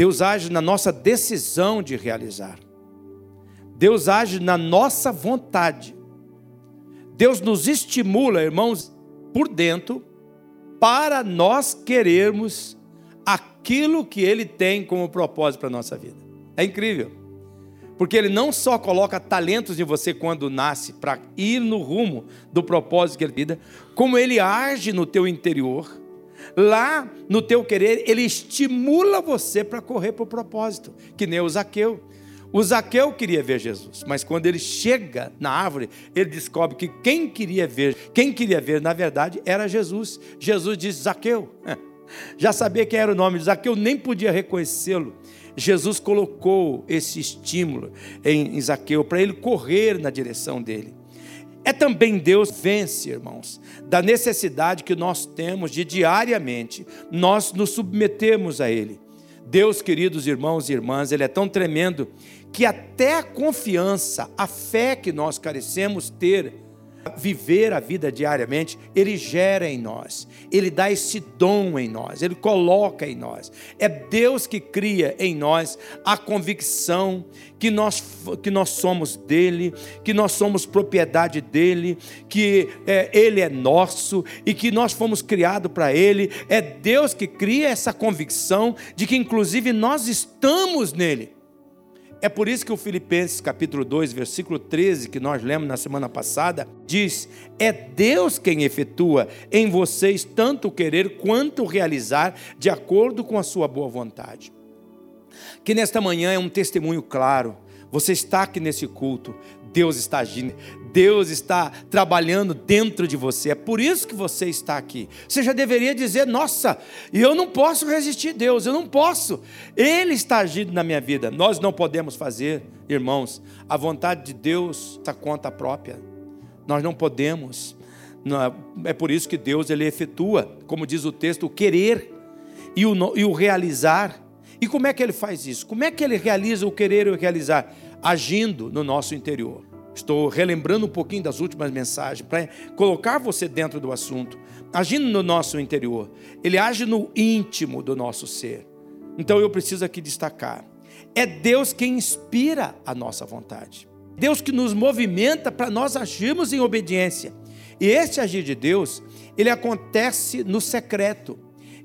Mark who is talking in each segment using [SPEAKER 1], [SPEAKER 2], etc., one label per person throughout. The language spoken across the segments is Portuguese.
[SPEAKER 1] Deus age na nossa decisão de realizar. Deus age na nossa vontade. Deus nos estimula, irmãos, por dentro, para nós querermos aquilo que Ele tem como propósito para a nossa vida. É incrível. Porque Ele não só coloca talentos em você quando nasce, para ir no rumo do propósito que Ele vida, como Ele age no teu interior, lá no teu querer, Ele estimula você para correr para o propósito, que nem o Zaqueu. O Zaqueu queria ver Jesus, mas quando ele chega na árvore, ele descobre que quem queria ver, quem queria ver, na verdade, era Jesus. Jesus disse: Zaqueu, já sabia quem era o nome de Zaqueu, nem podia reconhecê-lo. Jesus colocou esse estímulo em Zaqueu para ele correr na direção dele. É também Deus vence, irmãos, da necessidade que nós temos de diariamente nós nos submetermos a Ele. Deus, queridos irmãos e irmãs, Ele é tão tremendo que até a confiança, a fé que nós carecemos ter, viver a vida diariamente, Ele gera em nós, Ele dá esse dom em nós, Ele coloca em nós. É Deus que cria em nós a convicção que nós, que nós somos dele, que nós somos propriedade dele, que é, Ele é nosso e que nós fomos criados para Ele. É Deus que cria essa convicção de que, inclusive, nós estamos nele. É por isso que o Filipenses capítulo 2, versículo 13, que nós lemos na semana passada, diz: "É Deus quem efetua em vocês tanto o querer quanto o realizar de acordo com a sua boa vontade." Que nesta manhã é um testemunho claro. Você está aqui nesse culto, Deus está agindo, Deus está trabalhando dentro de você. É por isso que você está aqui. Você já deveria dizer: Nossa, eu não posso resistir a Deus, eu não posso. Ele está agindo na minha vida. Nós não podemos fazer, irmãos, a vontade de Deus, essa conta própria. Nós não podemos. É por isso que Deus ele efetua, como diz o texto, o querer e o, e o realizar. E como é que ele faz isso? Como é que ele realiza o querer e o realizar? Agindo no nosso interior. Estou relembrando um pouquinho das últimas mensagens para colocar você dentro do assunto. Agindo no nosso interior, ele age no íntimo do nosso ser. Então eu preciso aqui destacar: é Deus quem inspira a nossa vontade. Deus que nos movimenta para nós agirmos em obediência. E este agir de Deus, ele acontece no secreto.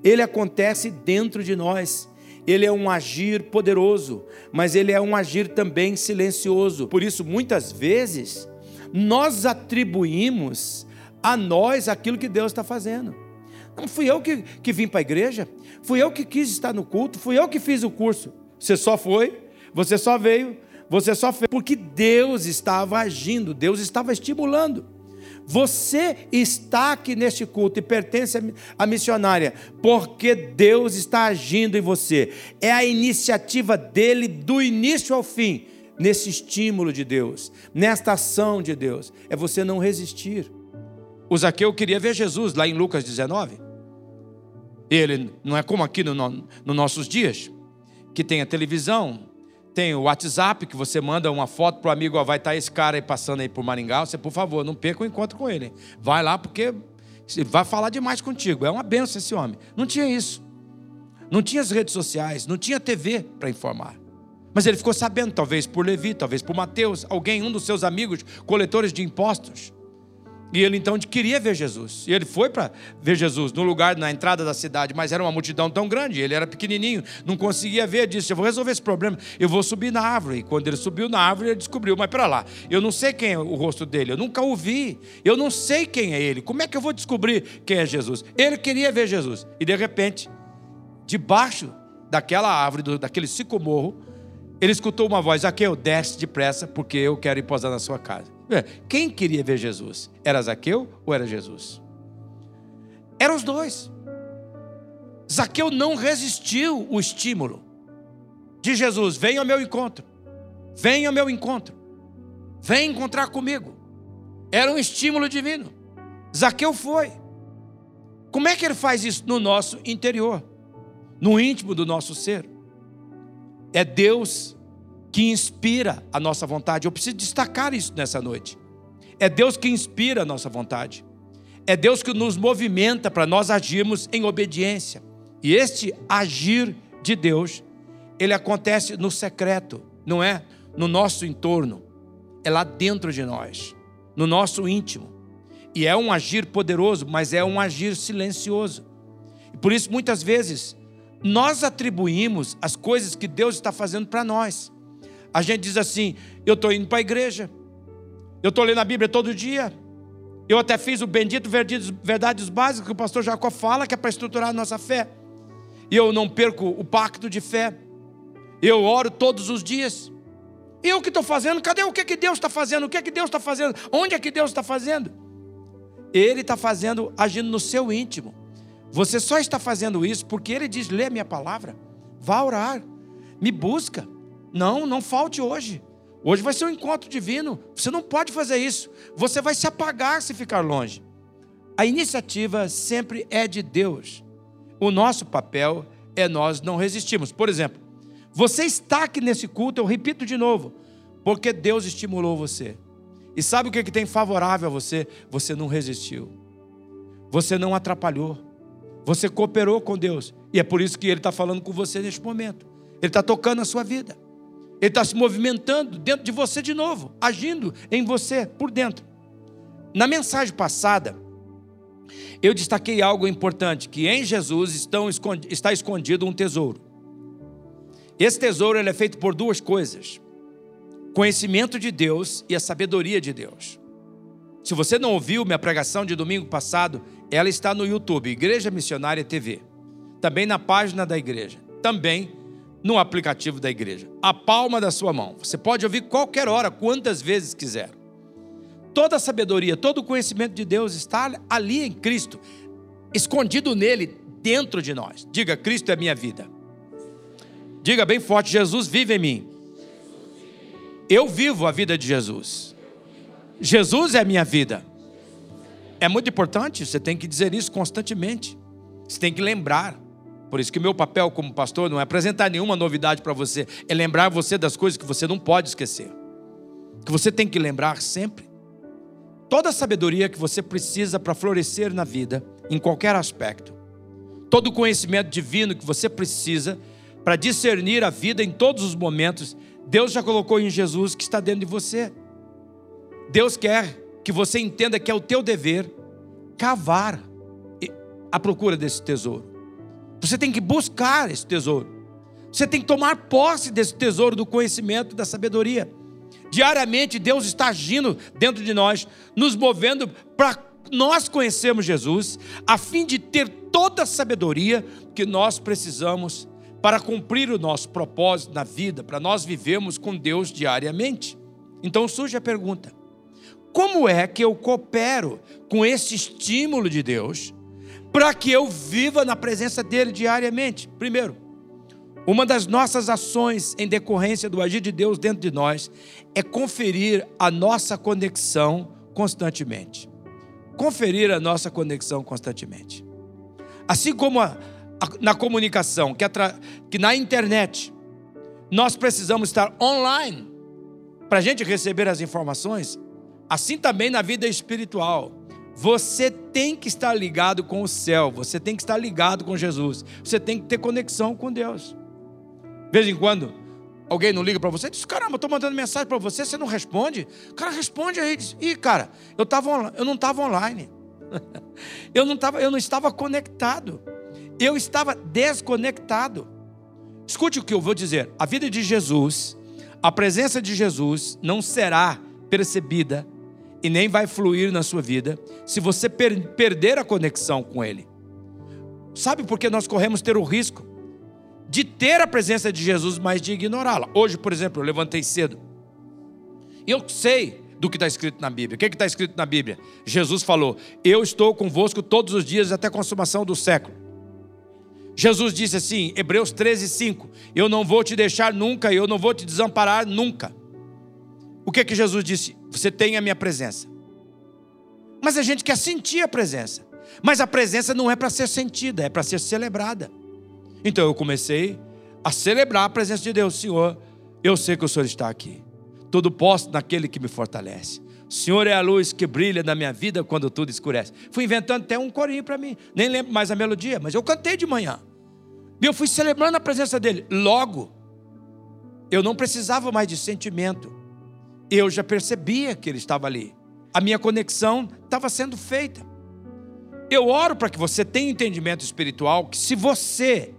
[SPEAKER 1] Ele acontece dentro de nós ele é um agir poderoso, mas ele é um agir também silencioso. Por isso, muitas vezes, nós atribuímos a nós aquilo que Deus está fazendo. Não fui eu que, que vim para a igreja, fui eu que quis estar no culto, fui eu que fiz o curso. Você só foi, você só veio, você só fez, porque Deus estava agindo, Deus estava estimulando. Você está aqui neste culto e pertence à missionária, porque Deus está agindo em você. É a iniciativa dele do início ao fim, nesse estímulo de Deus, nesta ação de Deus. É você não resistir. O Zaqueu queria ver Jesus lá em Lucas 19. Ele não é como aqui nos no, nossos dias, que tem a televisão, tem o WhatsApp, que você manda uma foto para o amigo, ó, vai estar tá esse cara aí passando aí por Maringá, você, por favor, não perca o encontro com ele. Vai lá, porque vai falar demais contigo. É uma benção esse homem. Não tinha isso. Não tinha as redes sociais, não tinha TV para informar. Mas ele ficou sabendo, talvez por Levi, talvez por Mateus, alguém, um dos seus amigos, coletores de impostos. E ele então queria ver Jesus. E ele foi para ver Jesus no lugar, na entrada da cidade, mas era uma multidão tão grande, ele era pequenininho, não conseguia ver. Disse: Eu vou resolver esse problema, eu vou subir na árvore. E quando ele subiu na árvore, ele descobriu: Mas para lá, eu não sei quem é o rosto dele, eu nunca o vi, eu não sei quem é ele. Como é que eu vou descobrir quem é Jesus? Ele queria ver Jesus. E de repente, debaixo daquela árvore, daquele sicomorro, ele escutou uma voz: Aqueu, desce depressa, porque eu quero ir posar na sua casa. É, quem queria ver Jesus? Era Zaqueu ou era Jesus? Eram os dois. Zaqueu não resistiu o estímulo de Jesus: venha ao meu encontro, venha ao meu encontro, vem encontrar comigo. Era um estímulo divino. Zaqueu foi. Como é que ele faz isso no nosso interior, no íntimo do nosso ser? É Deus que inspira a nossa vontade. Eu preciso destacar isso nessa noite. É Deus que inspira a nossa vontade. É Deus que nos movimenta para nós agirmos em obediência. E este agir de Deus ele acontece no secreto, não é no nosso entorno, é lá dentro de nós, no nosso íntimo. E é um agir poderoso, mas é um agir silencioso. E por isso, muitas vezes, nós atribuímos as coisas que Deus está fazendo para nós. A gente diz assim: eu estou indo para a igreja, eu estou lendo a Bíblia todo dia, eu até fiz o bendito verdades básicas que o pastor Jacó fala, que é para estruturar a nossa fé. Eu não perco o pacto de fé. Eu oro todos os dias. Eu que estou fazendo, cadê o que, que Deus está fazendo? O que, que Deus está fazendo? Onde é que Deus está fazendo? Ele está fazendo, agindo no seu íntimo. Você só está fazendo isso porque Ele diz: lê a minha palavra, vá orar, me busca. Não, não falte hoje. Hoje vai ser um encontro divino. Você não pode fazer isso. Você vai se apagar se ficar longe. A iniciativa sempre é de Deus. O nosso papel é nós não resistirmos. Por exemplo, você está aqui nesse culto, eu repito de novo, porque Deus estimulou você. E sabe o que, é que tem favorável a você? Você não resistiu. Você não atrapalhou. Você cooperou com Deus. E é por isso que Ele está falando com você neste momento. Ele está tocando a sua vida. Ele está se movimentando dentro de você de novo, agindo em você por dentro. Na mensagem passada, eu destaquei algo importante: que em Jesus estão, está escondido um tesouro. Esse tesouro ele é feito por duas coisas: conhecimento de Deus e a sabedoria de Deus. Se você não ouviu minha pregação de domingo passado, ela está no YouTube, Igreja Missionária TV. Também na página da igreja. Também no aplicativo da igreja. A palma da sua mão. Você pode ouvir qualquer hora, quantas vezes quiser. Toda a sabedoria, todo o conhecimento de Deus está ali em Cristo, escondido nele, dentro de nós. Diga: Cristo é minha vida. Diga bem forte: Jesus vive em mim. Eu vivo a vida de Jesus. Jesus é minha vida. É muito importante, você tem que dizer isso constantemente. Você tem que lembrar. Por isso que meu papel como pastor não é apresentar nenhuma novidade para você, é lembrar você das coisas que você não pode esquecer. Que você tem que lembrar sempre. Toda a sabedoria que você precisa para florescer na vida, em qualquer aspecto. Todo o conhecimento divino que você precisa para discernir a vida em todos os momentos, Deus já colocou em Jesus que está dentro de você. Deus quer que você entenda que é o teu dever cavar a procura desse tesouro. Você tem que buscar esse tesouro. Você tem que tomar posse desse tesouro do conhecimento, da sabedoria. Diariamente Deus está agindo dentro de nós, nos movendo para nós conhecermos Jesus, a fim de ter toda a sabedoria que nós precisamos para cumprir o nosso propósito na vida, para nós vivermos com Deus diariamente. Então surge a pergunta: como é que eu coopero com esse estímulo de Deus para que eu viva na presença dele diariamente. Primeiro, uma das nossas ações em decorrência do agir de Deus dentro de nós é conferir a nossa conexão constantemente. Conferir a nossa conexão constantemente. Assim como a, a, na comunicação, que, atra, que na internet, nós precisamos estar online para a gente receber as informações, assim também na vida espiritual. Você tem que estar ligado com o céu, você tem que estar ligado com Jesus, você tem que ter conexão com Deus. De vez em quando, alguém não liga para você, diz: Caramba, estou mandando mensagem para você, você não responde? O cara responde aí, diz: Ih, cara, eu, tava, eu não estava online, eu, não tava, eu não estava conectado, eu estava desconectado. Escute o que eu vou dizer: a vida de Jesus, a presença de Jesus não será percebida e nem vai fluir na sua vida se você per perder a conexão com Ele. Sabe por que nós corremos ter o risco de ter a presença de Jesus, mas de ignorá-la? Hoje, por exemplo, eu levantei cedo. E eu sei do que está escrito na Bíblia. O que está escrito na Bíblia? Jesus falou: Eu estou convosco todos os dias até a consumação do século. Jesus disse assim, Hebreus 13, 5: Eu não vou te deixar nunca, eu não vou te desamparar nunca. O que é que Jesus disse? Você tem a minha presença. Mas a gente quer sentir a presença. Mas a presença não é para ser sentida, é para ser celebrada. Então eu comecei a celebrar a presença de Deus. Senhor, eu sei que o Senhor está aqui. Tudo posso naquele que me fortalece. O Senhor é a luz que brilha na minha vida quando tudo escurece. Fui inventando até um corinho para mim. Nem lembro mais a melodia, mas eu cantei de manhã. E eu fui celebrando a presença dele. Logo, Eu não precisava mais de sentimento. Eu já percebia que ele estava ali. A minha conexão estava sendo feita. Eu oro para que você tenha entendimento espiritual que se você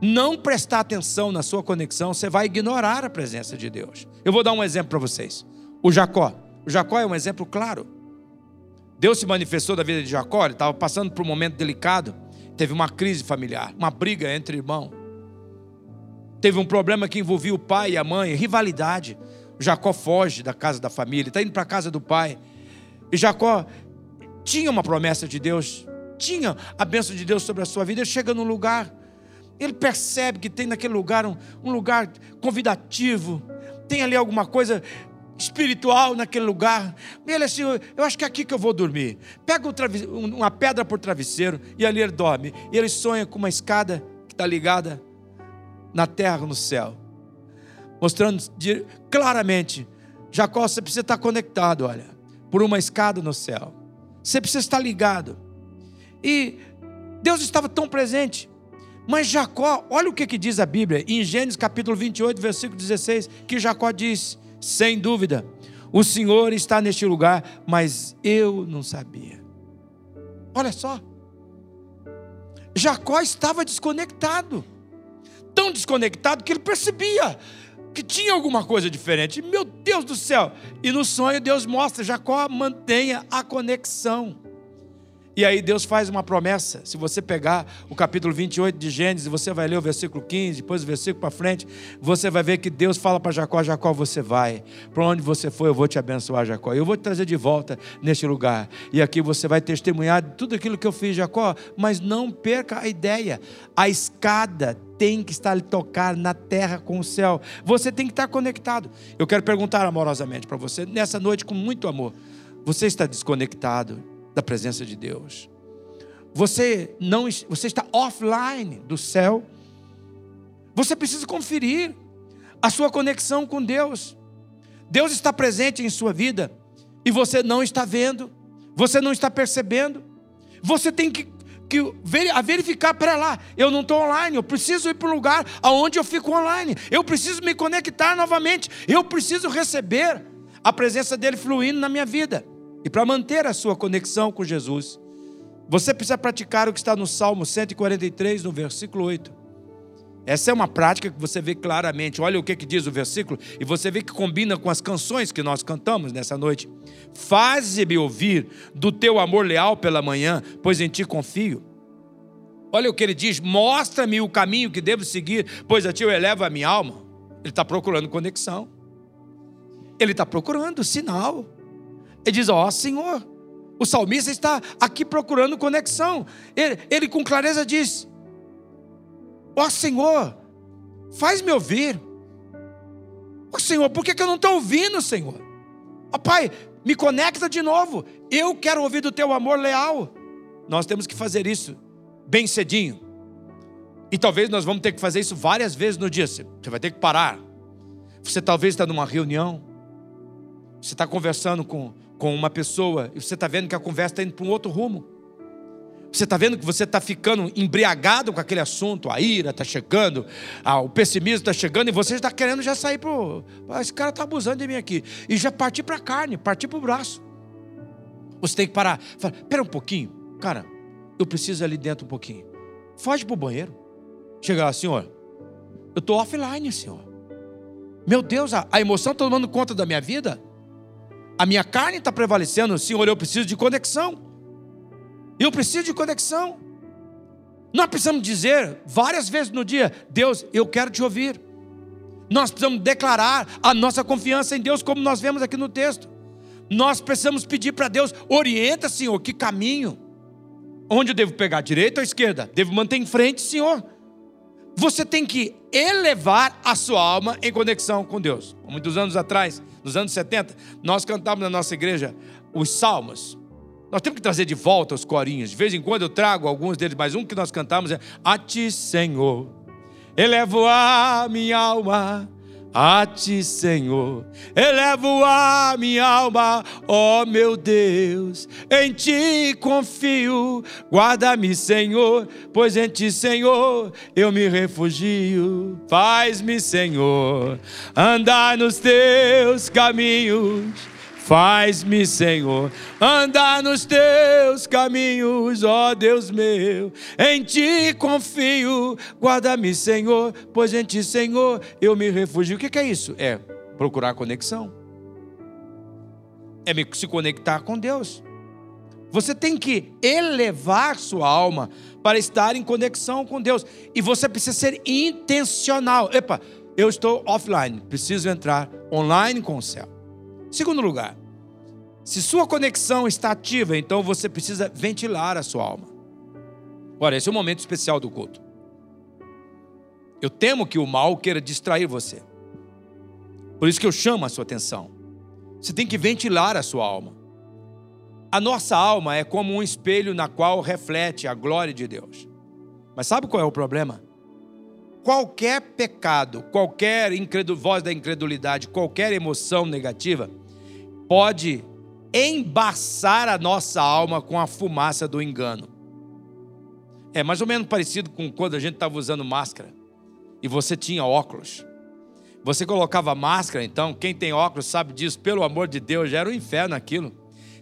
[SPEAKER 1] não prestar atenção na sua conexão, você vai ignorar a presença de Deus. Eu vou dar um exemplo para vocês. O Jacó. O Jacó é um exemplo claro. Deus se manifestou da vida de Jacó, ele estava passando por um momento delicado. Teve uma crise familiar, uma briga entre irmãos. Teve um problema que envolvia o pai e a mãe, rivalidade. Jacó foge da casa da família, está indo para a casa do pai. E Jacó tinha uma promessa de Deus, tinha a bênção de Deus sobre a sua vida. Ele chega num lugar, ele percebe que tem naquele lugar um, um lugar convidativo, tem ali alguma coisa espiritual naquele lugar. Ele assim, eu acho que é aqui que eu vou dormir. Pega um uma pedra por travesseiro e ali ele dorme. E ele sonha com uma escada que está ligada na terra, no céu, mostrando claramente: Jacó, você precisa estar conectado, olha, por uma escada no céu, você precisa estar ligado. E Deus estava tão presente. Mas Jacó, olha o que, que diz a Bíblia, em Gênesis capítulo 28, versículo 16, que Jacó diz: sem dúvida, o Senhor está neste lugar, mas eu não sabia. Olha só, Jacó estava desconectado tão desconectado que ele percebia que tinha alguma coisa diferente. Meu Deus do céu! E no sonho Deus mostra: Jacó mantenha a conexão. E aí Deus faz uma promessa. Se você pegar o capítulo 28 de Gênesis, você vai ler o versículo 15, depois o versículo para frente, você vai ver que Deus fala para Jacó: Jacó, você vai. Para onde você for, eu vou te abençoar, Jacó. Eu vou te trazer de volta neste lugar. E aqui você vai testemunhar de tudo aquilo que eu fiz, Jacó. Mas não perca a ideia. A escada tem que estar tocar na terra com o céu. Você tem que estar conectado. Eu quero perguntar amorosamente para você, nessa noite, com muito amor: você está desconectado da presença de Deus. Você não você está offline do céu. Você precisa conferir a sua conexão com Deus. Deus está presente em sua vida e você não está vendo, você não está percebendo. Você tem que, que verificar para lá. Eu não estou online, eu preciso ir para o lugar aonde eu fico online. Eu preciso me conectar novamente. Eu preciso receber a presença dele fluindo na minha vida. E para manter a sua conexão com Jesus, você precisa praticar o que está no Salmo 143, no versículo 8. Essa é uma prática que você vê claramente. Olha o que, que diz o versículo, e você vê que combina com as canções que nós cantamos nessa noite. Faze-me ouvir do teu amor leal pela manhã, pois em ti confio. Olha o que ele diz: mostra-me o caminho que devo seguir, pois a ti eu elevo a minha alma. Ele está procurando conexão, ele está procurando sinal. Ele diz: Ó oh, Senhor, o salmista está aqui procurando conexão. Ele, ele com clareza diz: Ó oh, Senhor, faz-me ouvir. Ó oh, Senhor, por que, que eu não estou ouvindo, Senhor? Ó oh, Pai, me conecta de novo. Eu quero ouvir do teu amor leal. Nós temos que fazer isso bem cedinho. E talvez nós vamos ter que fazer isso várias vezes no dia. Você vai ter que parar. Você talvez está numa reunião. Você está conversando com, com uma pessoa e você está vendo que a conversa está indo para um outro rumo. Você está vendo que você está ficando embriagado com aquele assunto, a ira está chegando, o pessimismo está chegando e você está querendo já sair para ah, esse cara está abusando de mim aqui e já partir para a carne, partir para o braço. Você tem que parar, fala, espera um pouquinho, cara, eu preciso ali dentro um pouquinho. Foge para o banheiro. Chega lá, senhor, eu estou offline, senhor. Meu Deus, a, a emoção está tomando conta da minha vida a minha carne está prevalecendo, Senhor, eu preciso de conexão. Eu preciso de conexão. Nós precisamos dizer várias vezes no dia: Deus, eu quero te ouvir. Nós precisamos declarar a nossa confiança em Deus, como nós vemos aqui no texto. Nós precisamos pedir para Deus: orienta, Senhor, que caminho. Onde eu devo pegar, direita ou esquerda? Devo manter em frente, Senhor. Você tem que elevar a sua alma em conexão com Deus. Muitos anos atrás, nos anos 70, nós cantávamos na nossa igreja os salmos. Nós temos que trazer de volta os corinhos. De vez em quando eu trago alguns deles, mas um que nós cantamos é A ti, Senhor, elevo a minha alma, A ti, Senhor, elevo a minha alma, ó meu Deus, em ti confio. Guarda-me, Senhor, pois em ti, Senhor, eu me refugio. Faz-me, Senhor, andar nos teus caminhos Faz-me, Senhor, andar nos teus caminhos, ó Deus meu. Em ti confio, guarda-me, Senhor, pois em ti, Senhor, eu me refugio. O que é isso? É procurar conexão. É se conectar com Deus. Você tem que elevar sua alma para estar em conexão com Deus. E você precisa ser intencional. Epa, eu estou offline, preciso entrar online com o céu. Segundo lugar, se sua conexão está ativa, então você precisa ventilar a sua alma. Ora, esse é o momento especial do culto. Eu temo que o mal queira distrair você. Por isso que eu chamo a sua atenção. Você tem que ventilar a sua alma. A nossa alma é como um espelho na qual reflete a glória de Deus. Mas sabe qual é o problema? Qualquer pecado, qualquer voz da incredulidade, qualquer emoção negativa pode embaçar a nossa alma com a fumaça do engano. É mais ou menos parecido com quando a gente estava usando máscara e você tinha óculos. Você colocava máscara, então, quem tem óculos sabe disso, pelo amor de Deus, já era um inferno aquilo.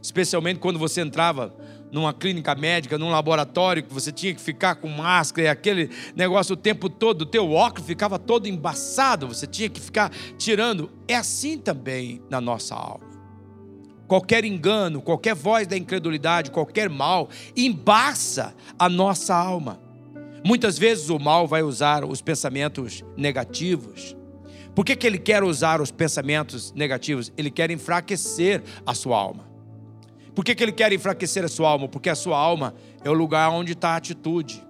[SPEAKER 1] Especialmente quando você entrava numa clínica médica, num laboratório, que você tinha que ficar com máscara e aquele negócio o tempo todo, o teu óculos ficava todo embaçado, você tinha que ficar tirando. É assim também na nossa alma qualquer engano, qualquer voz da incredulidade, qualquer mal, embaça a nossa alma. Muitas vezes o mal vai usar os pensamentos negativos. Por que, que ele quer usar os pensamentos negativos? Ele quer enfraquecer a sua alma. Por que, que ele quer enfraquecer a sua alma? Porque a sua alma é o lugar onde está a atitude,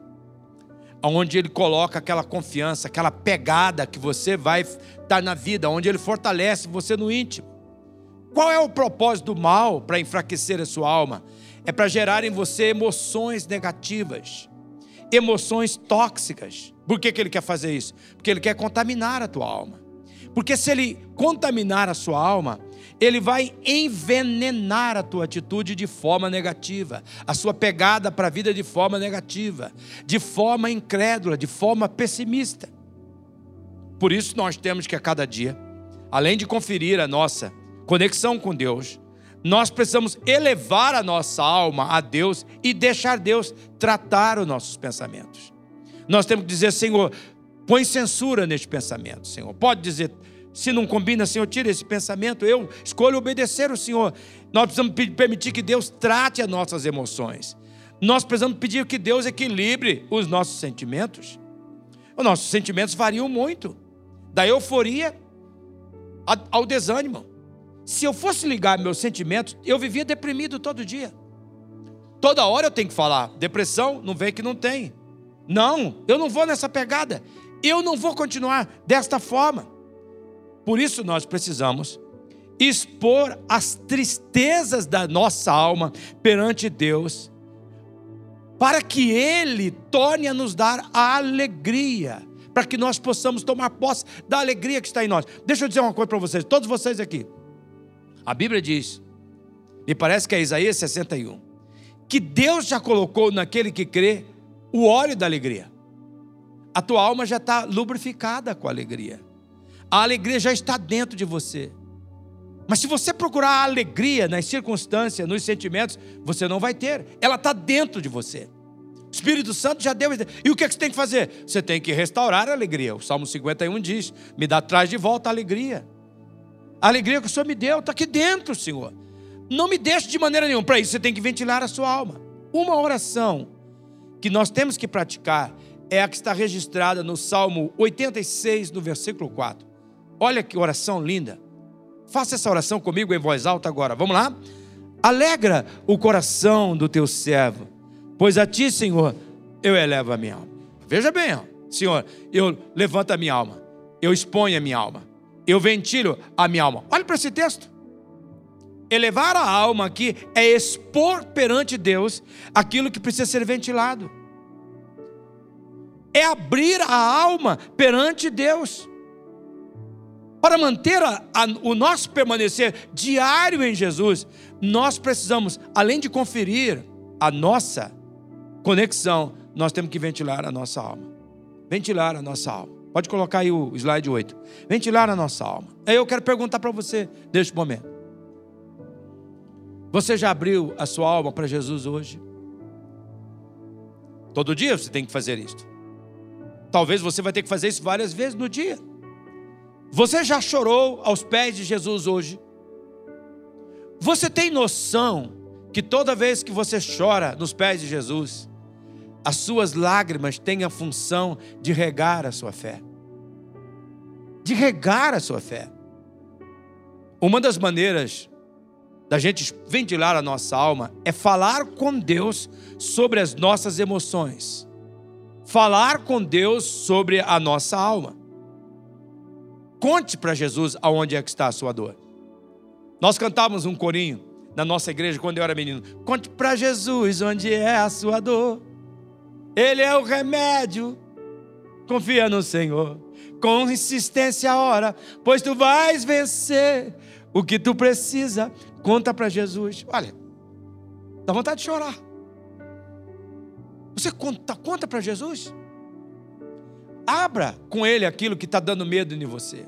[SPEAKER 1] onde ele coloca aquela confiança, aquela pegada que você vai estar na vida, onde ele fortalece você no íntimo. Qual é o propósito do mal para enfraquecer a sua alma? É para gerar em você emoções negativas, emoções tóxicas. Por que, que ele quer fazer isso? Porque ele quer contaminar a tua alma. Porque se ele contaminar a sua alma, ele vai envenenar a tua atitude de forma negativa, a sua pegada para a vida de forma negativa, de forma incrédula, de forma pessimista. Por isso nós temos que a cada dia, além de conferir a nossa conexão com Deus, nós precisamos elevar a nossa alma a Deus e deixar Deus tratar os nossos pensamentos. Nós temos que dizer, Senhor, põe censura neste pensamento, Senhor. Pode dizer, se não combina, Senhor, tira esse pensamento. Eu escolho obedecer o Senhor. Nós precisamos permitir que Deus trate as nossas emoções. Nós precisamos pedir que Deus equilibre os nossos sentimentos. Os nossos sentimentos variam muito, da euforia ao desânimo. Se eu fosse ligar meus sentimentos, eu vivia deprimido todo dia. Toda hora eu tenho que falar. Depressão, não vem que não tem. Não, eu não vou nessa pegada. Eu não vou continuar desta forma. Por isso nós precisamos expor as tristezas da nossa alma perante Deus, para que Ele torne a nos dar a alegria, para que nós possamos tomar posse da alegria que está em nós. Deixa eu dizer uma coisa para vocês, todos vocês aqui. A Bíblia diz, me parece que é Isaías 61, que Deus já colocou naquele que crê o óleo da alegria. A tua alma já está lubrificada com alegria. A alegria já está dentro de você. Mas se você procurar a alegria nas circunstâncias, nos sentimentos, você não vai ter. Ela está dentro de você. O Espírito Santo já deu. E o que, é que você tem que fazer? Você tem que restaurar a alegria. O Salmo 51 diz: Me dá atrás de volta a alegria. A alegria que o Senhor me deu está aqui dentro, Senhor. Não me deixe de maneira nenhuma. Para isso você tem que ventilar a sua alma. Uma oração que nós temos que praticar é a que está registrada no Salmo 86, no versículo 4. Olha que oração linda. Faça essa oração comigo em voz alta agora. Vamos lá? Alegra o coração do teu servo, pois a ti, Senhor, eu elevo a minha alma. Veja bem. Senhor, eu levanto a minha alma, eu exponho a minha alma eu ventilo a minha alma. Olha para esse texto. Elevar a alma aqui é expor perante Deus aquilo que precisa ser ventilado. É abrir a alma perante Deus. Para manter a, a, o nosso permanecer diário em Jesus, nós precisamos, além de conferir a nossa conexão, nós temos que ventilar a nossa alma. Ventilar a nossa alma. Pode colocar aí o slide 8. Ventilar a nossa alma. Aí eu quero perguntar para você neste momento. Você já abriu a sua alma para Jesus hoje? Todo dia você tem que fazer isto. Talvez você vai ter que fazer isso várias vezes no dia. Você já chorou aos pés de Jesus hoje? Você tem noção que toda vez que você chora nos pés de Jesus, as suas lágrimas têm a função de regar a sua fé? De regar a sua fé. Uma das maneiras da gente ventilar a nossa alma é falar com Deus sobre as nossas emoções. Falar com Deus sobre a nossa alma. Conte para Jesus aonde é que está a sua dor. Nós cantávamos um corinho na nossa igreja quando eu era menino. Conte para Jesus onde é a sua dor. Ele é o remédio. Confia no Senhor. Com insistência ora, pois tu vais vencer o que tu precisa Conta para Jesus. Olha, dá vontade de chorar. Você conta, conta para Jesus. Abra com Ele aquilo que está dando medo em você.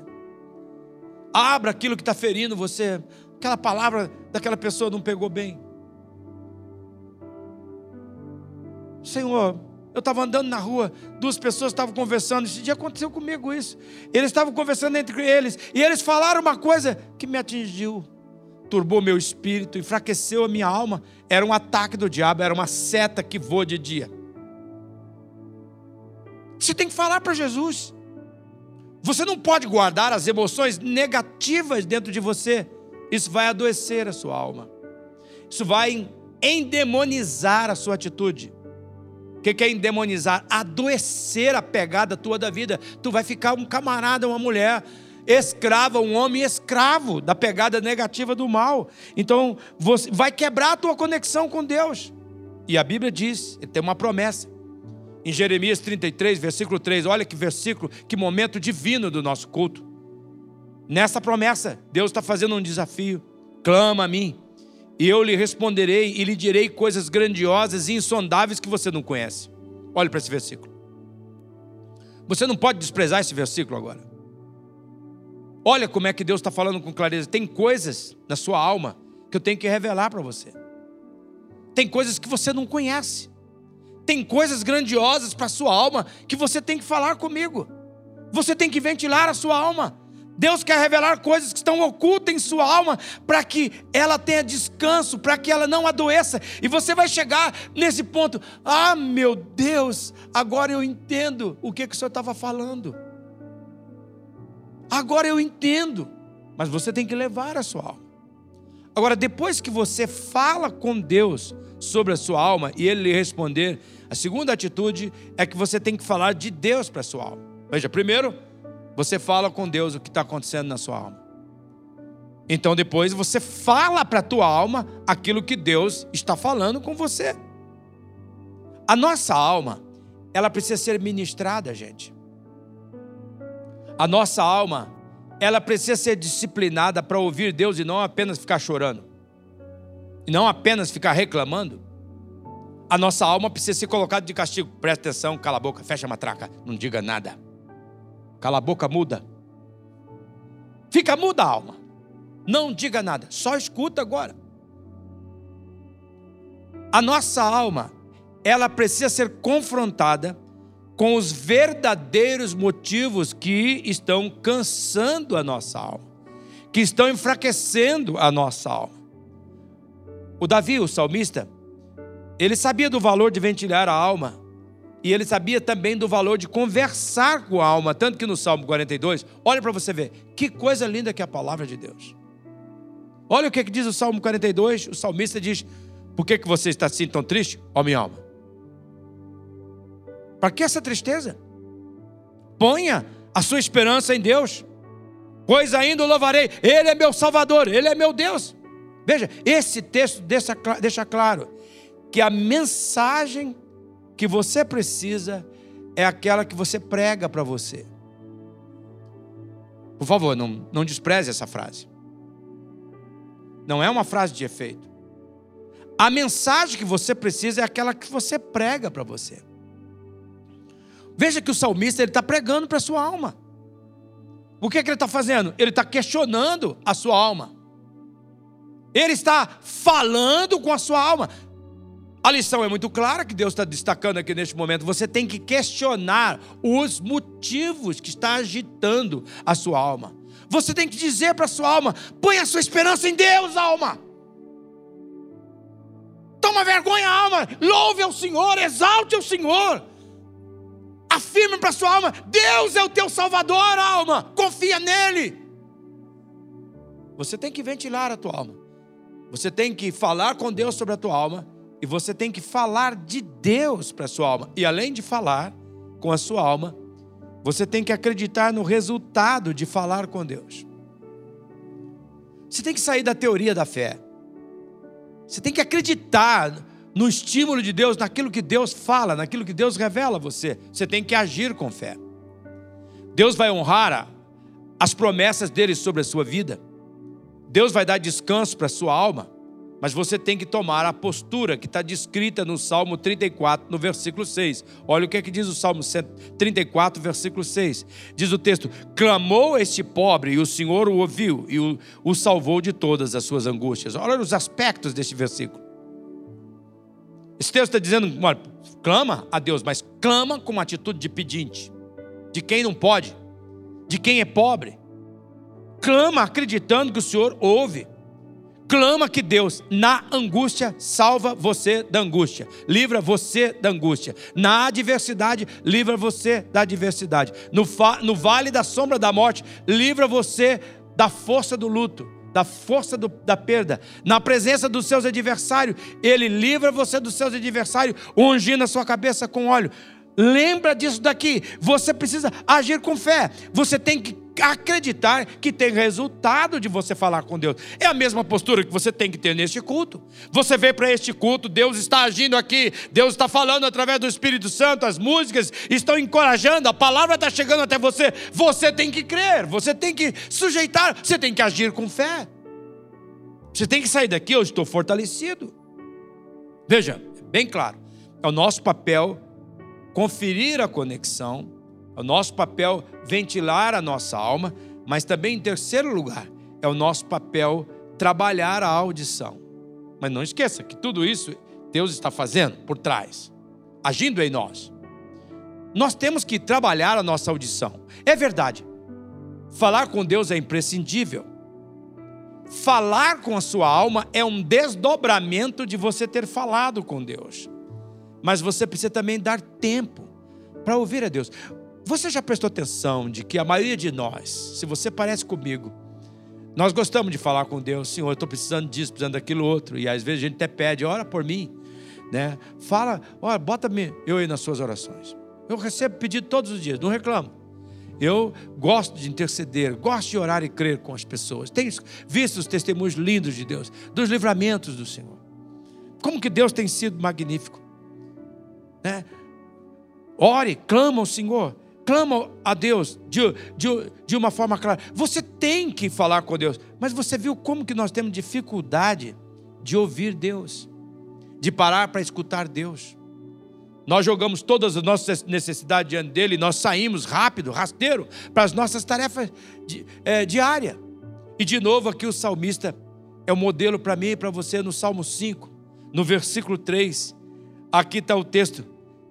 [SPEAKER 1] Abra aquilo que está ferindo você. Aquela palavra daquela pessoa não pegou bem. Senhor, eu estava andando na rua, duas pessoas estavam conversando. Esse dia aconteceu comigo isso. Eles estavam conversando entre eles e eles falaram uma coisa que me atingiu turbou meu espírito, enfraqueceu a minha alma. Era um ataque do diabo, era uma seta que voa de dia. Você tem que falar para Jesus. Você não pode guardar as emoções negativas dentro de você. Isso vai adoecer a sua alma. Isso vai endemonizar a sua atitude. Que é endemonizar? Adoecer a pegada tua da vida. Tu vai ficar um camarada, uma mulher escrava, um homem escravo da pegada negativa do mal. Então, você vai quebrar a tua conexão com Deus. E a Bíblia diz, tem uma promessa. Em Jeremias 33, versículo 3, olha que versículo, que momento divino do nosso culto. Nessa promessa, Deus está fazendo um desafio. Clama a mim, e eu lhe responderei e lhe direi coisas grandiosas e insondáveis que você não conhece. Olhe para esse versículo. Você não pode desprezar esse versículo agora. Olha como é que Deus está falando com clareza. Tem coisas na sua alma que eu tenho que revelar para você. Tem coisas que você não conhece. Tem coisas grandiosas para a sua alma que você tem que falar comigo. Você tem que ventilar a sua alma. Deus quer revelar coisas que estão ocultas em sua alma para que ela tenha descanso, para que ela não adoeça. E você vai chegar nesse ponto: ah, meu Deus, agora eu entendo o que, que o Senhor estava falando. Agora eu entendo, mas você tem que levar a sua alma. Agora, depois que você fala com Deus sobre a sua alma e ele lhe responder, a segunda atitude é que você tem que falar de Deus para a sua alma. Veja, primeiro, você fala com Deus o que está acontecendo na sua alma. Então, depois, você fala para a tua alma aquilo que Deus está falando com você. A nossa alma, ela precisa ser ministrada, gente. A nossa alma, ela precisa ser disciplinada para ouvir Deus e não apenas ficar chorando. E não apenas ficar reclamando. A nossa alma precisa ser colocada de castigo. Presta atenção, cala a boca, fecha a matraca, não diga nada. Cala a boca, muda. Fica muda a alma. Não diga nada, só escuta agora. A nossa alma, ela precisa ser confrontada com os verdadeiros motivos que estão cansando a nossa alma, que estão enfraquecendo a nossa alma. O Davi, o salmista, ele sabia do valor de ventilar a alma, e ele sabia também do valor de conversar com a alma, tanto que no Salmo 42, olha para você ver, que coisa linda que é a palavra de Deus. Olha o que diz o Salmo 42, o salmista diz: Por que, que você está assim tão triste, ó minha alma? Para que essa tristeza? Ponha a sua esperança em Deus, pois ainda o louvarei. Ele é meu Salvador, Ele é meu Deus. Veja, esse texto deixa, deixa claro que a mensagem que você precisa é aquela que você prega para você. Por favor, não, não despreze essa frase. Não é uma frase de efeito. A mensagem que você precisa é aquela que você prega para você. Veja que o salmista ele está pregando para a sua alma. O que, é que ele está fazendo? Ele está questionando a sua alma. Ele está falando com a sua alma. A lição é muito clara que Deus está destacando aqui neste momento. Você tem que questionar os motivos que está agitando a sua alma. Você tem que dizer para a sua alma: põe a sua esperança em Deus, alma. Toma vergonha, alma. Louve ao Senhor, exalte ao Senhor. Afirme para a sua alma: Deus é o teu Salvador, alma. Confia nele. Você tem que ventilar a tua alma. Você tem que falar com Deus sobre a tua alma e você tem que falar de Deus para a sua alma. E além de falar com a sua alma, você tem que acreditar no resultado de falar com Deus. Você tem que sair da teoria da fé. Você tem que acreditar no estímulo de Deus, naquilo que Deus fala, naquilo que Deus revela a você. Você tem que agir com fé. Deus vai honrar as promessas dele sobre a sua vida. Deus vai dar descanso para a sua alma mas você tem que tomar a postura que está descrita no Salmo 34, no versículo 6. Olha o que é que diz o Salmo 34, versículo 6. Diz o texto: Clamou este pobre, e o Senhor o ouviu, e o, o salvou de todas as suas angústias. Olha os aspectos deste versículo. Esse texto está dizendo: olha, clama a Deus, mas clama com uma atitude de pedinte, de quem não pode, de quem é pobre. Clama acreditando que o Senhor ouve clama que Deus, na angústia, salva você da angústia, livra você da angústia. Na adversidade, livra você da adversidade. No, no vale da sombra da morte, livra você da força do luto, da força do, da perda. Na presença dos seus adversários, Ele livra você dos seus adversários, ungindo a sua cabeça com óleo. Lembra disso daqui. Você precisa agir com fé. Você tem que acreditar que tem resultado de você falar com Deus. É a mesma postura que você tem que ter neste culto. Você vem para este culto, Deus está agindo aqui, Deus está falando através do Espírito Santo, as músicas estão encorajando, a palavra está chegando até você. Você tem que crer, você tem que sujeitar, você tem que agir com fé. Você tem que sair daqui, eu estou fortalecido. Veja, bem claro, é o nosso papel conferir a conexão, o nosso papel ventilar a nossa alma, mas também, em terceiro lugar, é o nosso papel trabalhar a audição. Mas não esqueça que tudo isso Deus está fazendo por trás, agindo em nós. Nós temos que trabalhar a nossa audição. É verdade, falar com Deus é imprescindível. Falar com a sua alma é um desdobramento de você ter falado com Deus mas você precisa também dar tempo para ouvir a Deus. Você já prestou atenção de que a maioria de nós, se você parece comigo, nós gostamos de falar com Deus, Senhor, eu estou precisando disso, precisando daquilo outro, e às vezes a gente até pede, ora por mim, né? Fala, olha, bota-me eu aí nas suas orações. Eu recebo pedido todos os dias, não reclamo. Eu gosto de interceder, gosto de orar e crer com as pessoas. Tenho visto os testemunhos lindos de Deus, dos livramentos do Senhor. Como que Deus tem sido magnífico. Né? Ore, clama ao Senhor, clama a Deus de, de, de uma forma clara. Você tem que falar com Deus, mas você viu como que nós temos dificuldade de ouvir Deus, de parar para escutar Deus. Nós jogamos todas as nossas necessidades diante dele, nós saímos rápido, rasteiro, para as nossas tarefas di, é, diárias. E de novo aqui o salmista é o modelo para mim e para você no Salmo 5, no versículo 3. Aqui está o texto.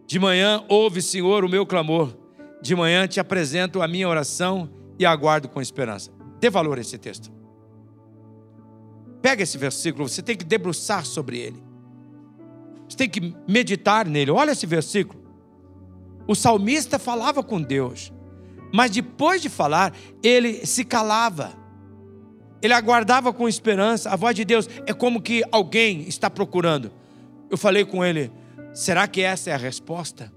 [SPEAKER 1] De manhã ouve, Senhor, o meu clamor. De manhã te apresento a minha oração e aguardo com esperança. Dê valor a esse texto. Pega esse versículo, você tem que debruçar sobre ele. Você tem que meditar nele. Olha esse versículo. O salmista falava com Deus, mas depois de falar, ele se calava. Ele aguardava com esperança. A voz de Deus é como que alguém está procurando. Eu falei com ele, Será que essa é a resposta?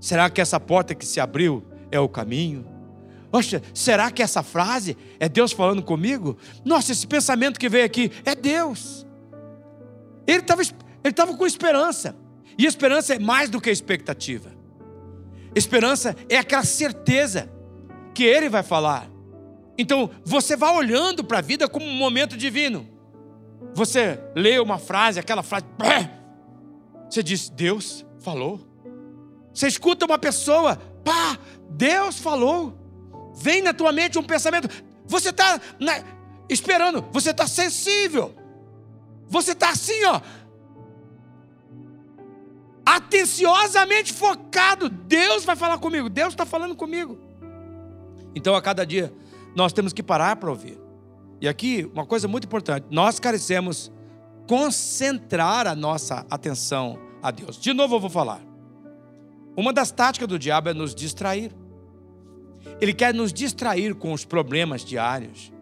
[SPEAKER 1] Será que essa porta que se abriu é o caminho? Poxa, será que essa frase é Deus falando comigo? Nossa, esse pensamento que veio aqui é Deus. Ele estava ele tava com esperança. E esperança é mais do que expectativa. Esperança é aquela certeza que Ele vai falar. Então, você vai olhando para a vida como um momento divino. Você lê uma frase, aquela frase, você diz: Deus falou. Você escuta uma pessoa, pá, Deus falou. Vem na tua mente um pensamento, você está esperando, você está sensível. Você está assim, ó, atenciosamente focado. Deus vai falar comigo, Deus está falando comigo. Então, a cada dia, nós temos que parar para ouvir. E aqui, uma coisa muito importante: nós carecemos concentrar a nossa atenção a Deus. De novo, eu vou falar. Uma das táticas do diabo é nos distrair. Ele quer nos distrair com os problemas diários,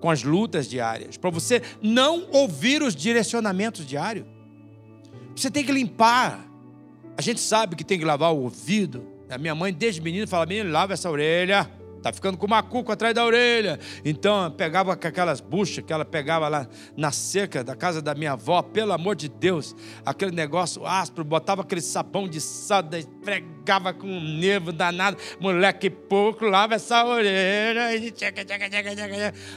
[SPEAKER 1] com as lutas diárias, para você não ouvir os direcionamentos diários. Você tem que limpar. A gente sabe que tem que lavar o ouvido. A minha mãe, desde menino, fala: menino, lava essa orelha. Tá ficando com macuco atrás da orelha. Então, pegava com aquelas buchas que ela pegava lá na seca da casa da minha avó, pelo amor de Deus, aquele negócio áspero, botava aquele sabão de sada, pregava com um nervo danado. Moleque pouco, lava essa orelha.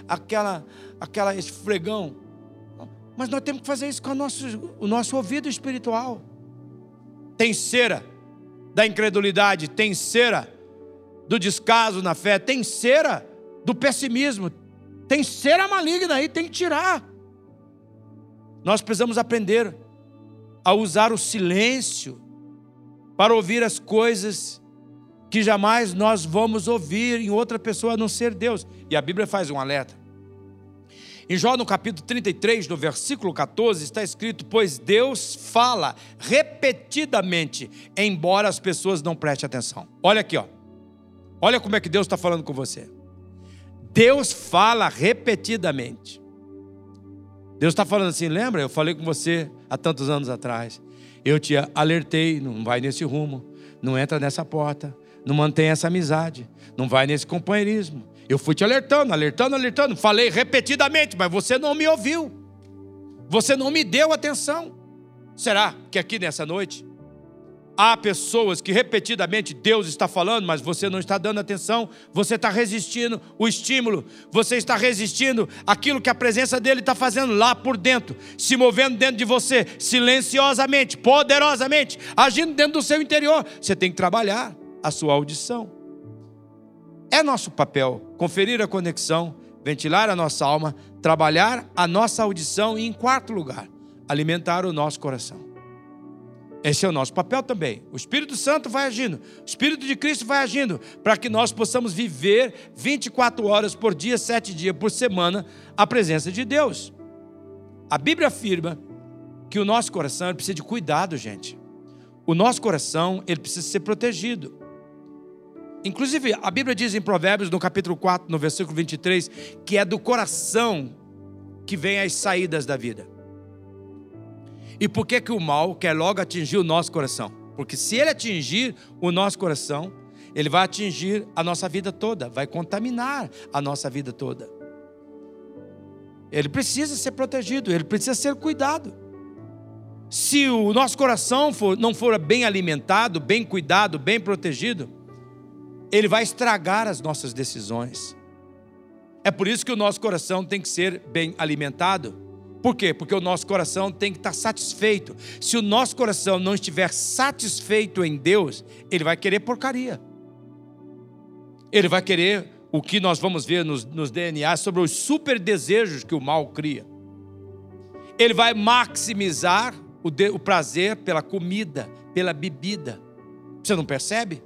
[SPEAKER 1] Aquela, aquela esfregão. Mas nós temos que fazer isso com o nosso, o nosso ouvido espiritual. Tem cera da incredulidade, tem cera do descaso na fé, tem cera do pessimismo, tem cera maligna aí, tem que tirar. Nós precisamos aprender a usar o silêncio para ouvir as coisas que jamais nós vamos ouvir em outra pessoa a não ser Deus. E a Bíblia faz um alerta. Em Jó, no capítulo 33, no versículo 14, está escrito: Pois Deus fala repetidamente, embora as pessoas não prestem atenção. Olha aqui, ó. Olha como é que Deus está falando com você. Deus fala repetidamente. Deus está falando assim, lembra? Eu falei com você há tantos anos atrás. Eu te alertei, não vai nesse rumo, não entra nessa porta, não mantém essa amizade, não vai nesse companheirismo. Eu fui te alertando, alertando, alertando, falei repetidamente, mas você não me ouviu. Você não me deu atenção. Será que aqui nessa noite Há pessoas que repetidamente Deus está falando, mas você não está dando atenção, você está resistindo o estímulo, você está resistindo aquilo que a presença dele está fazendo lá por dentro, se movendo dentro de você, silenciosamente, poderosamente, agindo dentro do seu interior. Você tem que trabalhar a sua audição. É nosso papel conferir a conexão, ventilar a nossa alma, trabalhar a nossa audição e, em quarto lugar, alimentar o nosso coração. Esse é o nosso papel também. O Espírito Santo vai agindo, o Espírito de Cristo vai agindo, para que nós possamos viver 24 horas por dia, 7 dias por semana, a presença de Deus. A Bíblia afirma que o nosso coração precisa de cuidado, gente. O nosso coração ele precisa ser protegido. Inclusive, a Bíblia diz em Provérbios, no capítulo 4, no versículo 23, que é do coração que vem as saídas da vida. E por que, que o mal quer logo atingir o nosso coração? Porque se ele atingir o nosso coração, ele vai atingir a nossa vida toda, vai contaminar a nossa vida toda. Ele precisa ser protegido, ele precisa ser cuidado. Se o nosso coração for, não for bem alimentado, bem cuidado, bem protegido, ele vai estragar as nossas decisões. É por isso que o nosso coração tem que ser bem alimentado. Por quê? Porque o nosso coração tem que estar satisfeito. Se o nosso coração não estiver satisfeito em Deus, ele vai querer porcaria. Ele vai querer o que nós vamos ver nos, nos DNA sobre os super desejos que o mal cria. Ele vai maximizar o, de, o prazer pela comida, pela bebida. Você não percebe?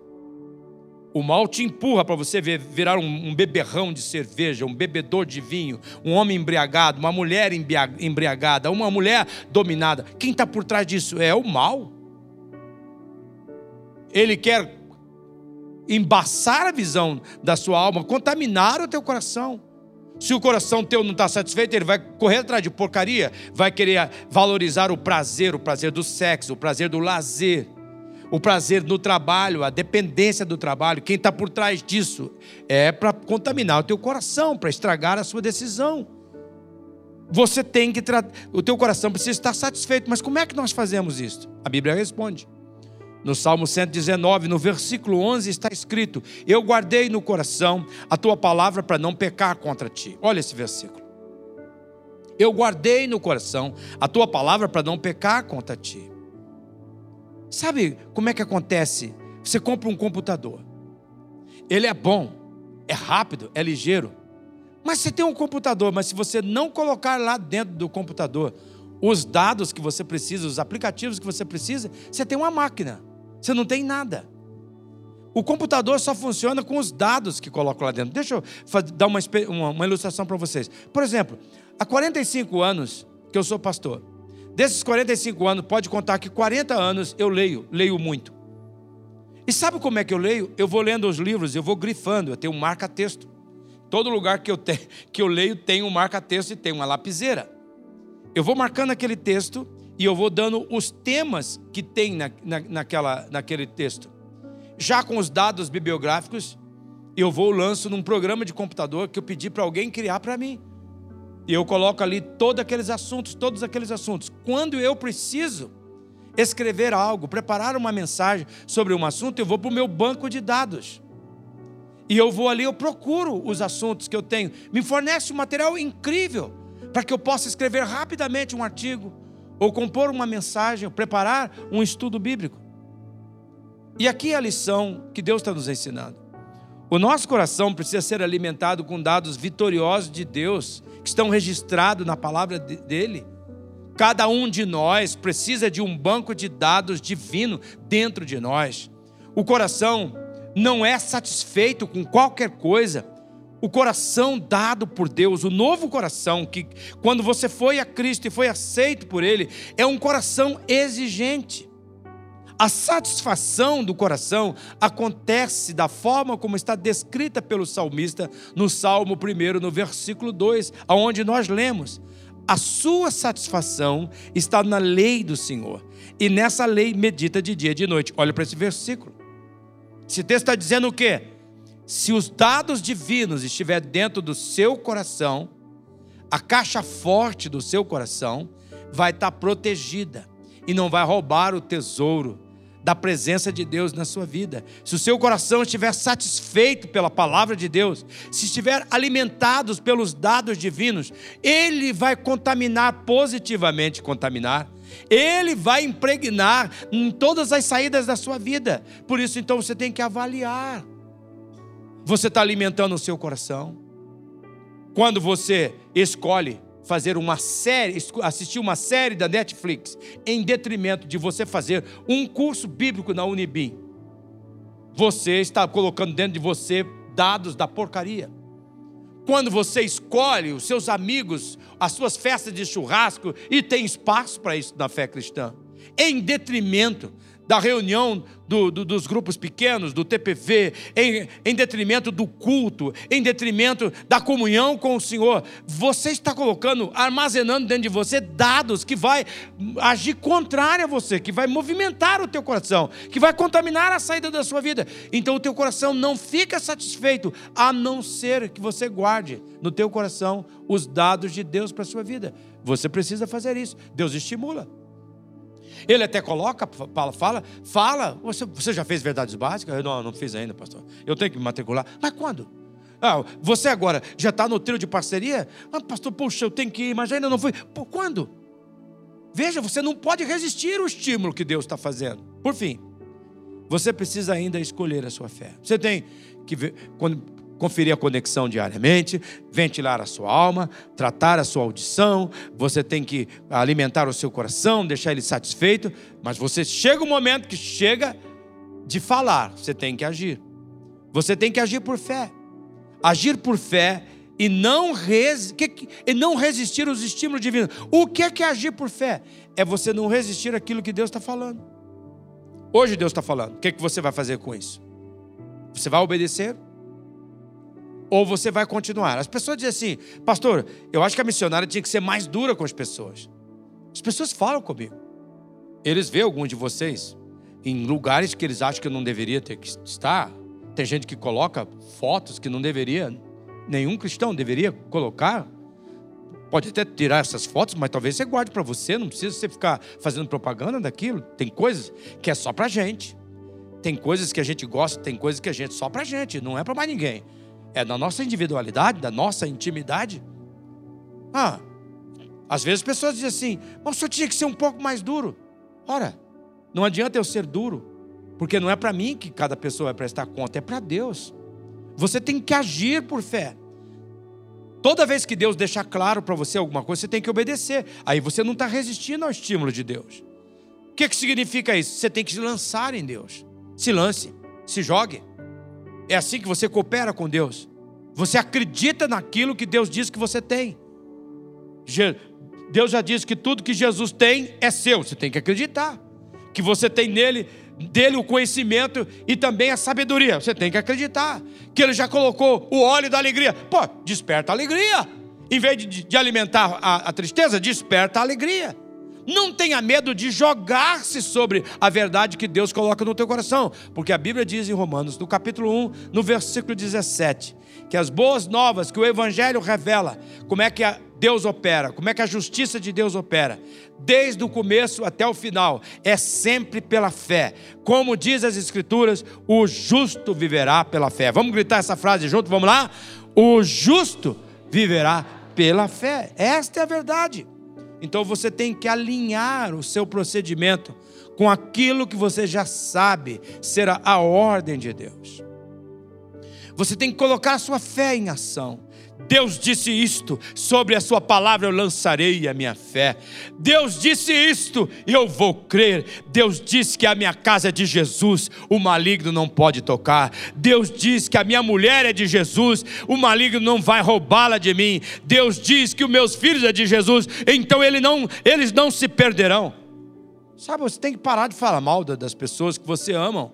[SPEAKER 1] O mal te empurra para você virar um, beberrão de cerveja, um bebedor de vinho, um homem embriagado, uma mulher embriagada, uma mulher dominada. Quem está por trás disso é o mal. Ele quer embaçar a visão da sua alma, contaminar o teu coração. Se o coração teu não está satisfeito, ele vai correr atrás de porcaria, vai querer valorizar o prazer, o prazer do sexo, o prazer do lazer o prazer no trabalho, a dependência do trabalho, quem está por trás disso é para contaminar o teu coração, para estragar a sua decisão. Você tem que o teu coração precisa estar satisfeito, mas como é que nós fazemos isso? A Bíblia responde. No Salmo 119, no versículo 11, está escrito: Eu guardei no coração a tua palavra para não pecar contra ti. Olha esse versículo. Eu guardei no coração a tua palavra para não pecar contra ti. Sabe como é que acontece? Você compra um computador. Ele é bom, é rápido, é ligeiro. Mas você tem um computador, mas se você não colocar lá dentro do computador os dados que você precisa, os aplicativos que você precisa, você tem uma máquina. Você não tem nada. O computador só funciona com os dados que coloca lá dentro. Deixa eu dar uma, uma, uma ilustração para vocês. Por exemplo, há 45 anos que eu sou pastor. Desses 45 anos, pode contar que 40 anos eu leio, leio muito. E sabe como é que eu leio? Eu vou lendo os livros, eu vou grifando, eu tenho um marca-texto. Todo lugar que eu, te, que eu leio tem um marca-texto e tem uma lapiseira. Eu vou marcando aquele texto e eu vou dando os temas que tem na, na, naquela, naquele texto. Já com os dados bibliográficos, eu vou lanço num programa de computador que eu pedi para alguém criar para mim. E eu coloco ali todos aqueles assuntos, todos aqueles assuntos. Quando eu preciso escrever algo, preparar uma mensagem sobre um assunto, eu vou para o meu banco de dados. E eu vou ali, eu procuro os assuntos que eu tenho. Me fornece um material incrível para que eu possa escrever rapidamente um artigo, ou compor uma mensagem, ou preparar um estudo bíblico. E aqui é a lição que Deus está nos ensinando. O nosso coração precisa ser alimentado com dados vitoriosos de Deus, que estão registrados na palavra dele. Cada um de nós precisa de um banco de dados divino dentro de nós. O coração não é satisfeito com qualquer coisa, o coração dado por Deus, o novo coração, que quando você foi a Cristo e foi aceito por Ele, é um coração exigente. A satisfação do coração acontece da forma como está descrita pelo salmista no Salmo 1, no versículo 2, aonde nós lemos: A sua satisfação está na lei do Senhor, e nessa lei medita de dia e de noite. Olha para esse versículo. Esse texto está dizendo o quê? se os dados divinos estiver dentro do seu coração, a caixa forte do seu coração vai estar protegida e não vai roubar o tesouro da presença de Deus na sua vida. Se o seu coração estiver satisfeito pela palavra de Deus, se estiver alimentado pelos dados divinos, ele vai contaminar positivamente, contaminar. Ele vai impregnar em todas as saídas da sua vida. Por isso então você tem que avaliar você está alimentando o seu coração? Quando você escolhe fazer uma série, assistir uma série da Netflix, em detrimento de você fazer um curso bíblico na Unibim, você está colocando dentro de você dados da porcaria. Quando você escolhe os seus amigos, as suas festas de churrasco, e tem espaço para isso na fé cristã, em detrimento da reunião do, do, dos grupos pequenos, do TPV, em, em detrimento do culto, em detrimento da comunhão com o Senhor. Você está colocando, armazenando dentro de você dados que vai agir contrário a você, que vai movimentar o teu coração, que vai contaminar a saída da sua vida. Então o teu coração não fica satisfeito, a não ser que você guarde no teu coração os dados de Deus para a sua vida. Você precisa fazer isso. Deus estimula. Ele até coloca, fala, fala, fala. Você, você já fez verdades básicas? Eu não, não fiz ainda, pastor. Eu tenho que me matricular. Mas quando? Ah, você agora já está no trio de parceria? Ah, pastor, poxa, eu tenho que ir, mas ainda não fui. Por quando? Veja, você não pode resistir ao estímulo que Deus está fazendo. Por fim, você precisa ainda escolher a sua fé. Você tem que ver, quando, conferir a conexão diariamente, ventilar a sua alma, tratar a sua audição, você tem que alimentar o seu coração, deixar ele satisfeito, mas você chega um momento que chega de falar, você tem que agir. Você tem que agir por fé. Agir por fé e não, res, e não resistir aos estímulos divinos. O que é que é agir por fé? É você não resistir àquilo que Deus está falando. Hoje Deus está falando. O que, é que você vai fazer com isso? Você vai obedecer? Ou você vai continuar? As pessoas dizem assim, pastor, eu acho que a missionária tinha que ser mais dura com as pessoas. As pessoas falam comigo. Eles veem alguns de vocês em lugares que eles acham que eu não deveria ter que estar. Tem gente que coloca fotos que não deveria, nenhum cristão deveria colocar. Pode até tirar essas fotos, mas talvez você guarde para você, não precisa você ficar fazendo propaganda daquilo. Tem coisas que é só para gente. Tem coisas que a gente gosta, tem coisas que a gente só para gente, não é para mais ninguém. É da nossa individualidade, da nossa intimidade. Ah, às vezes as pessoas dizem assim, mas o senhor tinha que ser um pouco mais duro. Ora, não adianta eu ser duro, porque não é para mim que cada pessoa vai prestar conta, é para Deus. Você tem que agir por fé. Toda vez que Deus deixar claro para você alguma coisa, você tem que obedecer. Aí você não está resistindo ao estímulo de Deus. O que, que significa isso? Você tem que se lançar em Deus. Se lance, se jogue. É assim que você coopera com Deus. Você acredita naquilo que Deus diz que você tem. Deus já disse que tudo que Jesus tem é seu. Você tem que acreditar. Que você tem nele dele o conhecimento e também a sabedoria. Você tem que acreditar que ele já colocou o óleo da alegria. Pô, desperta a alegria. Em vez de, de alimentar a, a tristeza, desperta a alegria. Não tenha medo de jogar-se sobre a verdade que Deus coloca no teu coração, porque a Bíblia diz em Romanos, no capítulo 1, no versículo 17, que as boas novas que o Evangelho revela, como é que Deus opera, como é que a justiça de Deus opera, desde o começo até o final, é sempre pela fé. Como diz as Escrituras, o justo viverá pela fé. Vamos gritar essa frase junto? Vamos lá? O justo viverá pela fé. Esta é a verdade. Então você tem que alinhar o seu procedimento com aquilo que você já sabe será a ordem de Deus. Você tem que colocar a sua fé em ação. Deus disse isto, sobre a sua palavra eu lançarei a minha fé. Deus disse isto eu vou crer. Deus disse que a minha casa é de Jesus, o maligno não pode tocar. Deus diz que a minha mulher é de Jesus, o maligno não vai roubá-la de mim. Deus diz que os meus filhos é de Jesus, então ele não, eles não se perderão. Sabe, você tem que parar de falar mal das pessoas que você ama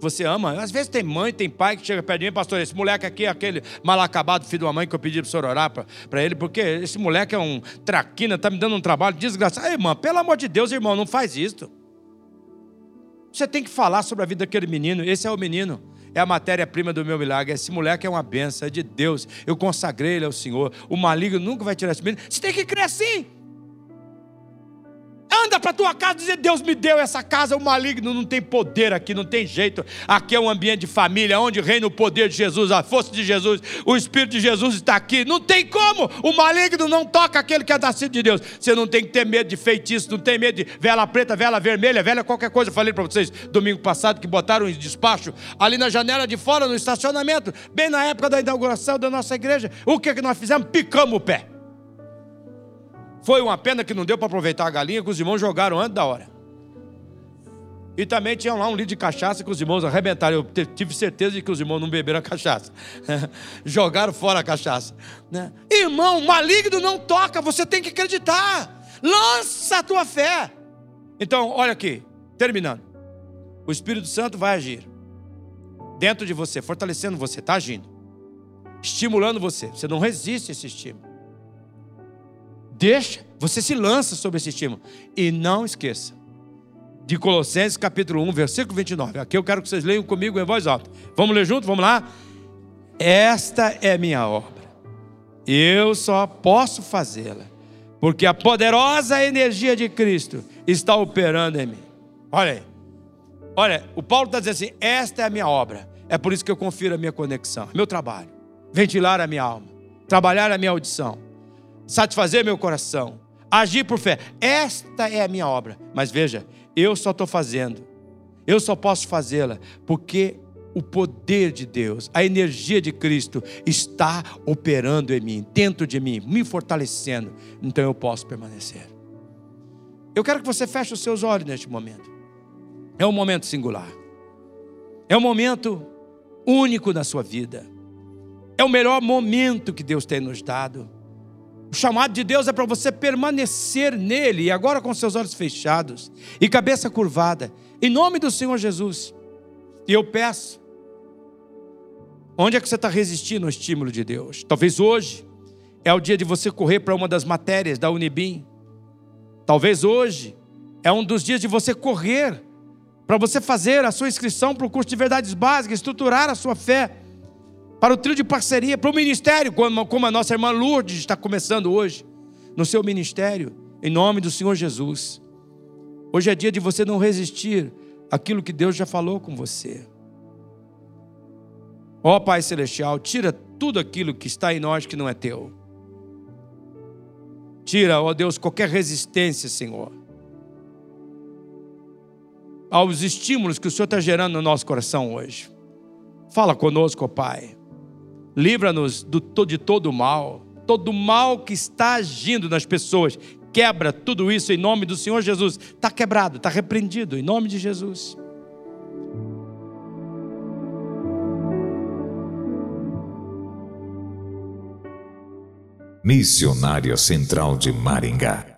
[SPEAKER 1] você ama. Às vezes tem mãe, tem pai que chega perto de mim, pastor, esse moleque aqui é aquele mal acabado filho de uma mãe que eu pedi para o senhor orar para ele, porque esse moleque é um traquina, está me dando um trabalho desgraçado. Ei, irmã, pelo amor de Deus, irmão, não faz isso. Você tem que falar sobre a vida daquele menino. Esse é o menino. É a matéria-prima do meu milagre. Esse moleque é uma benção, é de Deus. Eu consagrei ele ao Senhor. O maligno nunca vai tirar esse menino. Você tem que crer assim. Anda para tua casa e dizer: Deus me deu essa casa, o maligno não tem poder aqui, não tem jeito. Aqui é um ambiente de família, onde reina o poder de Jesus, a força de Jesus, o Espírito de Jesus está aqui. Não tem como, o maligno não toca aquele que é nascido de Deus. Você não tem que ter medo de feitiço, não tem medo de vela preta, vela vermelha, vela qualquer coisa. Eu falei para vocês domingo passado que botaram um despacho ali na janela de fora, no estacionamento, bem na época da inauguração da nossa igreja. O que, é que nós fizemos? Picamos o pé. Foi uma pena que não deu para aproveitar a galinha, que os irmãos jogaram antes da hora. E também tinha lá um litro de cachaça que os irmãos arrebentaram. Eu tive certeza de que os irmãos não beberam a cachaça. Jogaram fora a cachaça. Né? Irmão, maligno não toca, você tem que acreditar. Lança a tua fé. Então, olha aqui, terminando. O Espírito Santo vai agir dentro de você, fortalecendo você, está agindo, estimulando você. Você não resiste a esse estímulo. Deixa, você se lança sobre esse estímulo. E não esqueça de Colossenses capítulo 1, versículo 29. Aqui eu quero que vocês leiam comigo em voz alta. Vamos ler junto? Vamos lá? Esta é minha obra. Eu só posso fazê-la porque a poderosa energia de Cristo está operando em mim. Olha aí. Olha, o Paulo está dizendo assim: esta é a minha obra. É por isso que eu confiro a minha conexão, meu trabalho, ventilar a minha alma, trabalhar a minha audição, satisfazer meu coração, agir por fé. Esta é a minha obra. Mas veja, eu só estou fazendo, eu só posso fazê-la porque o poder de Deus, a energia de Cristo está operando em mim, dentro de mim, me fortalecendo. Então eu posso permanecer. Eu quero que você feche os seus olhos neste momento. É um momento singular. É um momento único na sua vida. É o melhor momento que Deus tem nos dado. O chamado de Deus é para você permanecer nele, e agora com seus olhos fechados e cabeça curvada, em nome do Senhor Jesus. E eu peço, onde é que você está resistindo ao estímulo de Deus? Talvez hoje é o dia de você correr para uma das matérias da Unibim. Talvez hoje é um dos dias de você correr para você fazer a sua inscrição para o curso de verdades básicas, estruturar a sua fé. Para o trio de parceria, para o ministério, como, a nossa irmã Lourdes está começando hoje, no seu ministério, em nome do Senhor Jesus. Hoje é dia de você não resistir àquilo que Deus já falou com você. Ó oh, Pai Celestial, tira tudo aquilo que está em nós que não é teu. Tira, ó oh Deus, qualquer resistência, Senhor, aos estímulos que o Senhor está gerando no nosso coração hoje. Fala conosco, ó Pai. Livra-nos de todo o mal, todo o mal que está agindo nas pessoas. Quebra tudo isso em nome do Senhor Jesus. Está quebrado, está repreendido em nome de Jesus.
[SPEAKER 2] Missionária Central de Maringá